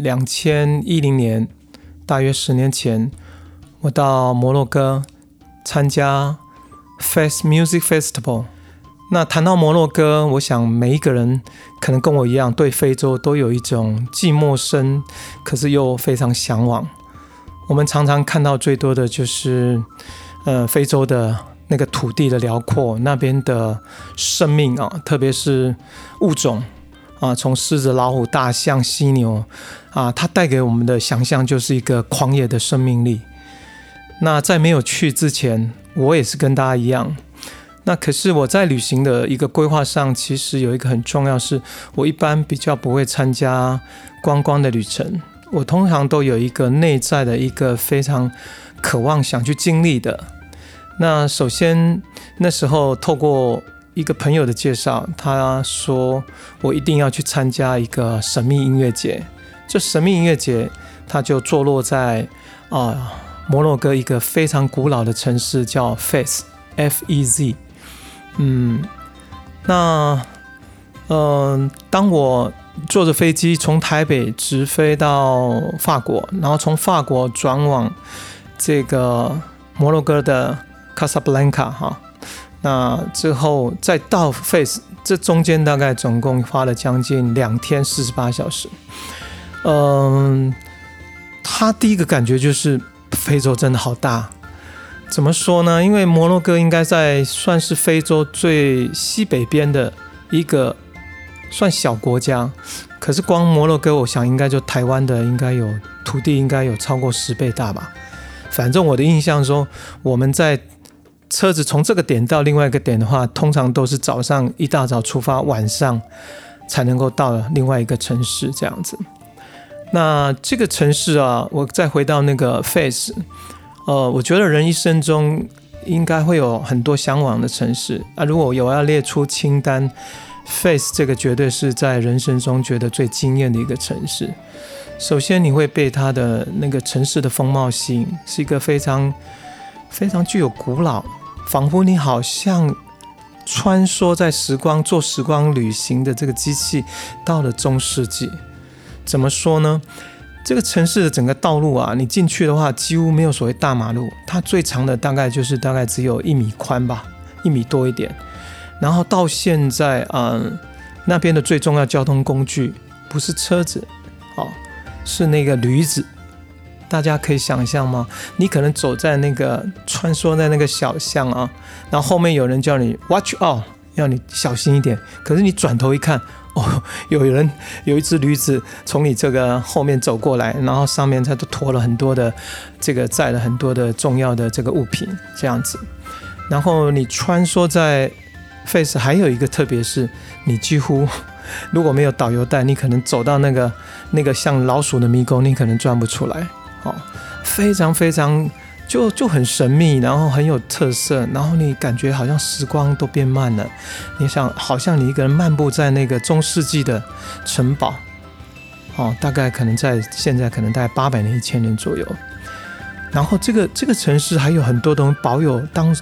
两千一零年，大约十年前，我到摩洛哥参加 Fest Music Festival。那谈到摩洛哥，我想每一个人可能跟我一样，对非洲都有一种既陌生，可是又非常向往。我们常常看到最多的就是，呃，非洲的那个土地的辽阔，那边的生命啊，特别是物种。啊，从狮子、老虎、大象、犀牛，啊，它带给我们的想象就是一个狂野的生命力。那在没有去之前，我也是跟大家一样。那可是我在旅行的一个规划上，其实有一个很重要，是我一般比较不会参加观光的旅程。我通常都有一个内在的一个非常渴望想去经历的。那首先那时候透过。一个朋友的介绍，他说我一定要去参加一个神秘音乐节。这神秘音乐节，它就坐落在啊摩洛哥一个非常古老的城市，叫 Fez，F E Z。嗯，那嗯，当我坐着飞机从台北直飞到法国，然后从法国转往这个摩洛哥的卡萨布兰卡，哈。那之后再到 Face，这中间大概总共花了将近两天四十八小时。嗯，他第一个感觉就是非洲真的好大。怎么说呢？因为摩洛哥应该在算是非洲最西北边的一个算小国家，可是光摩洛哥，我想应该就台湾的应该有土地应该有超过十倍大吧。反正我的印象中，我们在。车子从这个点到另外一个点的话，通常都是早上一大早出发，晚上才能够到另外一个城市这样子。那这个城市啊，我再回到那个 Face，呃，我觉得人一生中应该会有很多向往的城市啊。如果有要列出清单，Face 这个绝对是在人生中觉得最惊艳的一个城市。首先，你会被它的那个城市的风貌吸引，是一个非常非常具有古老。仿佛你好像穿梭在时光，做时光旅行的这个机器，到了中世纪。怎么说呢？这个城市的整个道路啊，你进去的话几乎没有所谓大马路，它最长的大概就是大概只有一米宽吧，一米多一点。然后到现在，嗯，那边的最重要交通工具不是车子，哦，是那个驴子。大家可以想象吗？你可能走在那个穿梭在那个小巷啊，然后后面有人叫你 watch out，要你小心一点。可是你转头一看，哦，有人有一只驴子从你这个后面走过来，然后上面它都驮了很多的这个载了很多的重要的这个物品这样子。然后你穿梭在 face，还有一个特别是，你几乎如果没有导游带，你可能走到那个那个像老鼠的迷宫，你可能转不出来。哦，非常非常就就很神秘，然后很有特色，然后你感觉好像时光都变慢了。你想，好像你一个人漫步在那个中世纪的城堡，哦，大概可能在现在可能大概八百年、一千年左右。然后这个这个城市还有很多东西保有当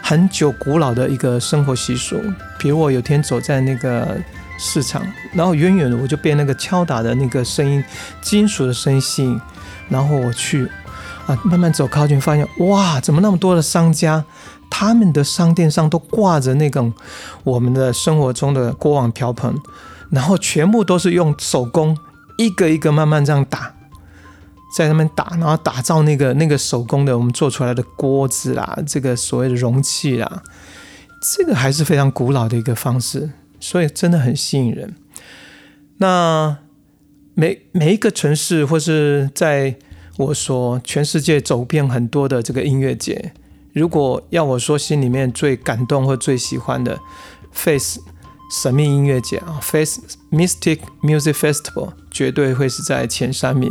很久古老的一个生活习俗，比如我有天走在那个市场，然后远远的我就被那个敲打的那个声音、金属的声音吸引。然后我去啊，慢慢走靠近，发现哇，怎么那么多的商家，他们的商店上都挂着那种我们的生活中的锅碗瓢盆，然后全部都是用手工一个一个慢慢这样打，在那边打，然后打造那个那个手工的我们做出来的锅子啦，这个所谓的容器啦，这个还是非常古老的一个方式，所以真的很吸引人。那。每每一个城市，或是在我说全世界走遍很多的这个音乐节，如果要我说心里面最感动或最喜欢的，Face 神秘音乐节啊，Face Mystic Music Festival 绝对会是在前三名。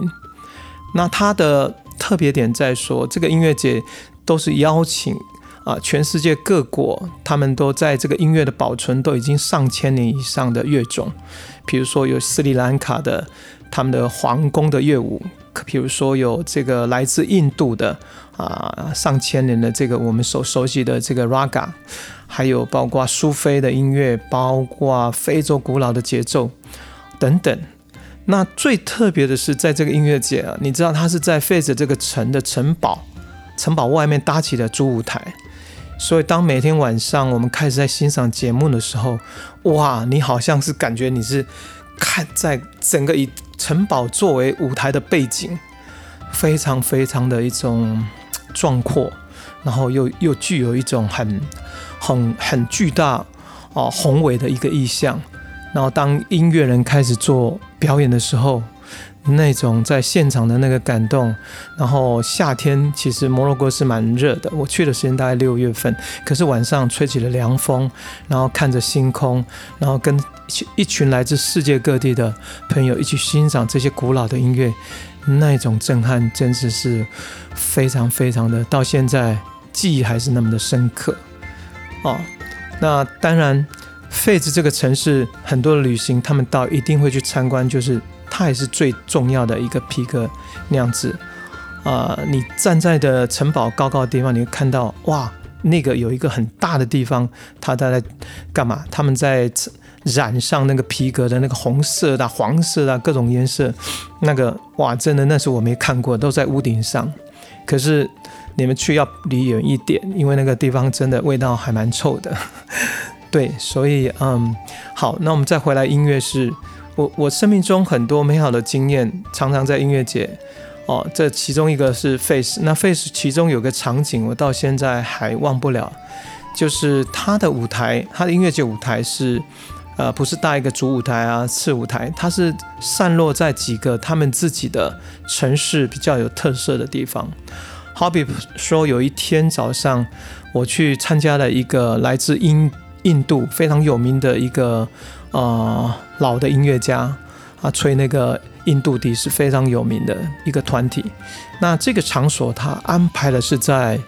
那它的特别点在说，这个音乐节都是邀请啊，全世界各国，他们都在这个音乐的保存都已经上千年以上的乐种，比如说有斯里兰卡的。他们的皇宫的乐舞，比如说有这个来自印度的啊上千年的这个我们所熟悉的这个 raga，还有包括苏菲的音乐，包括非洲古老的节奏等等。那最特别的是，在这个音乐节啊，你知道它是在费 e 这个城的城堡，城堡外面搭起的主舞台。所以当每天晚上我们开始在欣赏节目的时候，哇，你好像是感觉你是看在整个以城堡作为舞台的背景，非常非常的一种壮阔，然后又又具有一种很很很巨大哦宏伟的一个意象。然后当音乐人开始做表演的时候，那种在现场的那个感动。然后夏天其实摩洛哥是蛮热的，我去的时间大概六月份，可是晚上吹起了凉风，然后看着星空，然后跟一群来自世界各地的朋友一起欣赏这些古老的音乐，那种震撼真的是非常非常的，到现在记忆还是那么的深刻。哦，那当然。费兹这个城市，很多的旅行，他们到一定会去参观，就是它也是最重要的一个皮革酿制。啊，你站在的城堡高高的地方，你会看到，哇，那个有一个很大的地方，他在干嘛？他们在染上那个皮革的那个红色的、黄色的各种颜色。那个，哇，真的那是我没看过，都在屋顶上。可是你们去要离远一点，因为那个地方真的味道还蛮臭的。对，所以嗯，好，那我们再回来音乐是，我我生命中很多美好的经验，常常在音乐节哦。这其中一个是 Face，那 Face 其中有个场景，我到现在还忘不了，就是他的舞台，他的音乐节舞台是，呃，不是搭一个主舞台啊，次舞台，它是散落在几个他们自己的城市比较有特色的地方。好比说，有一天早上，我去参加了一个来自英。印度非常有名的一个呃老的音乐家啊，吹那个印度笛是非常有名的一个团体。那这个场所他安排的是在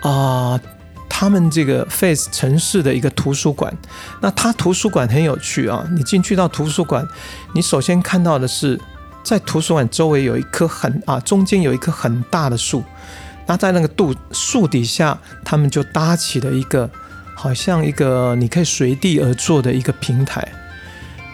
啊他们这个 Face 城市的一个图书馆。那他图书馆很有趣啊，你进去到图书馆，你首先看到的是在图书馆周围有一棵很啊中间有一棵很大的树，那在那个杜树底下，他们就搭起了一个。好像一个你可以随地而坐的一个平台，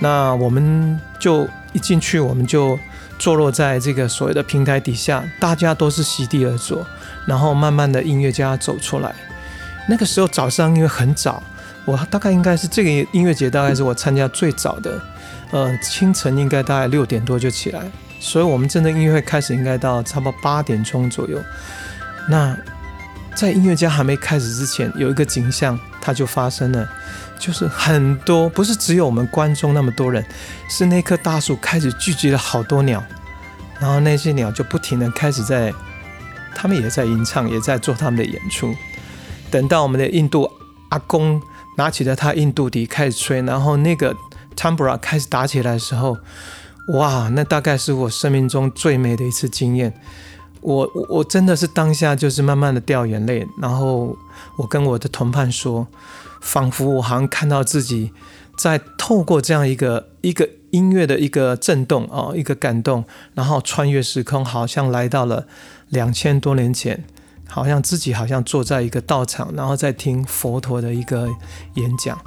那我们就一进去，我们就坐落在这个所谓的平台底下，大家都是席地而坐，然后慢慢的音乐家走出来。那个时候早上因为很早，我大概应该是这个音乐节大概是我参加最早的，呃，清晨应该大概六点多就起来，所以我们真的音乐会开始应该到差不多八点钟左右。那在音乐家还没开始之前，有一个景象，它就发生了，就是很多不是只有我们观众那么多人，是那棵大树开始聚集了好多鸟，然后那些鸟就不停的开始在，他们也在吟唱，也在做他们的演出。等到我们的印度阿公拿起了他印度笛开始吹，然后那个 tambura 开始打起来的时候，哇，那大概是我生命中最美的一次经验。我我真的是当下就是慢慢的掉眼泪，然后我跟我的同伴说，仿佛我好像看到自己在透过这样一个一个音乐的一个震动哦，一个感动，然后穿越时空，好像来到了两千多年前。好像自己好像坐在一个道场，然后在听佛陀的一个演讲，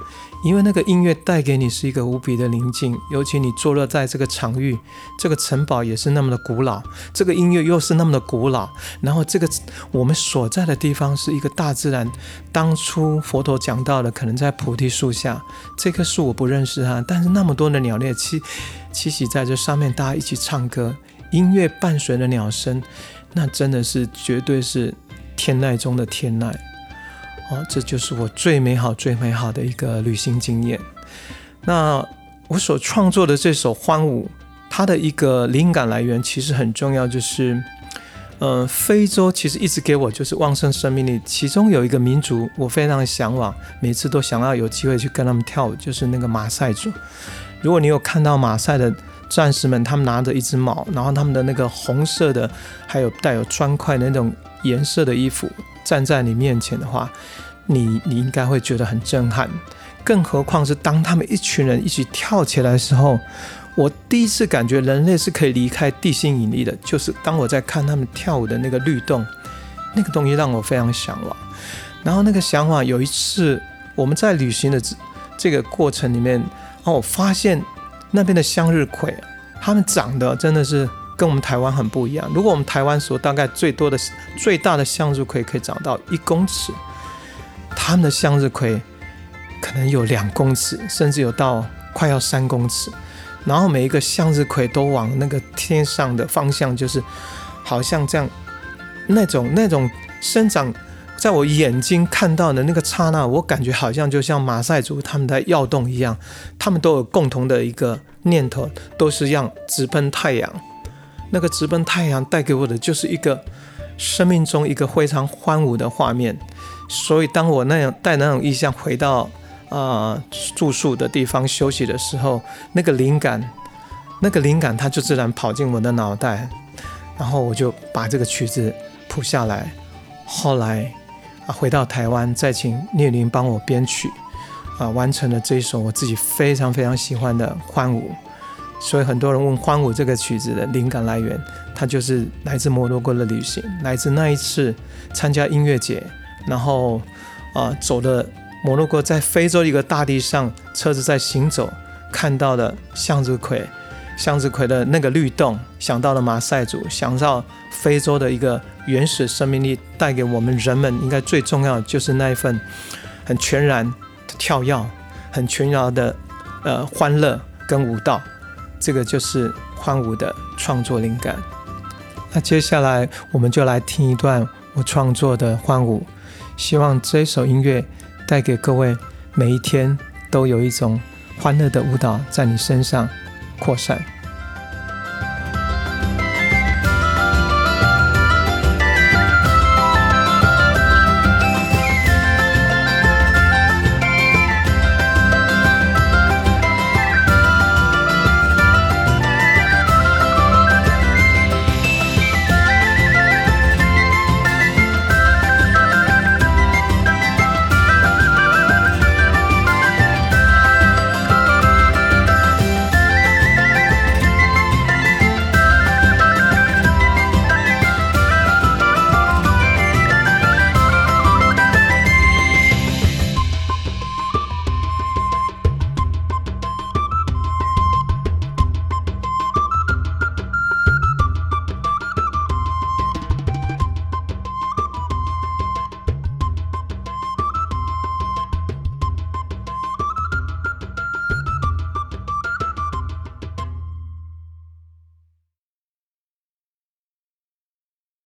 因为那个音乐带给你是一个无比的宁静，尤其你坐落在这个场域，这个城堡也是那么的古老，这个音乐又是那么的古老，然后这个我们所在的地方是一个大自然，当初佛陀讲到的，可能在菩提树下，这棵树我不认识它，但是那么多的鸟类栖栖息在这上面，大家一起唱歌，音乐伴随着鸟声，那真的是绝对是。天籁中的天籁，哦，这就是我最美好、最美好的一个旅行经验。那我所创作的这首《欢舞》，它的一个灵感来源其实很重要，就是，嗯，非洲其实一直给我就是旺盛生命力。其中有一个民族，我非常向往，每次都想要有机会去跟他们跳舞，就是那个马赛族。如果你有看到马赛的战士们，他们拿着一只矛，然后他们的那个红色的，还有带有砖块的那种。颜色的衣服站在你面前的话，你你应该会觉得很震撼。更何况是当他们一群人一起跳起来的时候，我第一次感觉人类是可以离开地心引力的。就是当我在看他们跳舞的那个律动，那个东西让我非常向往。然后那个想法，有一次我们在旅行的这个过程里面，哦，我发现那边的向日葵它们长得真的是跟我们台湾很不一样。如果我们台湾所大概最多的、最大的向日葵可以长到一公尺，他们的向日葵可能有两公尺，甚至有到快要三公尺。然后每一个向日葵都往那个天上的方向，就是好像这样，那种那种生长，在我眼睛看到的那个刹那，我感觉好像就像马赛族他们在跃动一样，他们都有共同的一个念头，都是让直奔太阳。那个直奔太阳带给我的就是一个生命中一个非常欢舞的画面。所以当我那样带那种意象回到。啊，住宿的地方休息的时候，那个灵感，那个灵感，它就自然跑进我的脑袋，然后我就把这个曲子谱下来。后来啊，回到台湾，再请聂林帮我编曲，啊，完成了这一首我自己非常非常喜欢的《欢舞》。所以很多人问《欢舞》这个曲子的灵感来源，它就是来自摩洛哥的旅行，来自那一次参加音乐节，然后啊走的。摩洛哥在非洲一个大地上，车子在行走，看到的向日葵，向日葵的那个律动，想到了马赛族，想到非洲的一个原始生命力，带给我们人们应该最重要的就是那一份很全然的跳跃，很全然的呃欢乐跟舞蹈，这个就是欢舞的创作灵感。那接下来我们就来听一段我创作的欢舞，希望这首音乐。带给各位，每一天都有一种欢乐的舞蹈在你身上扩散。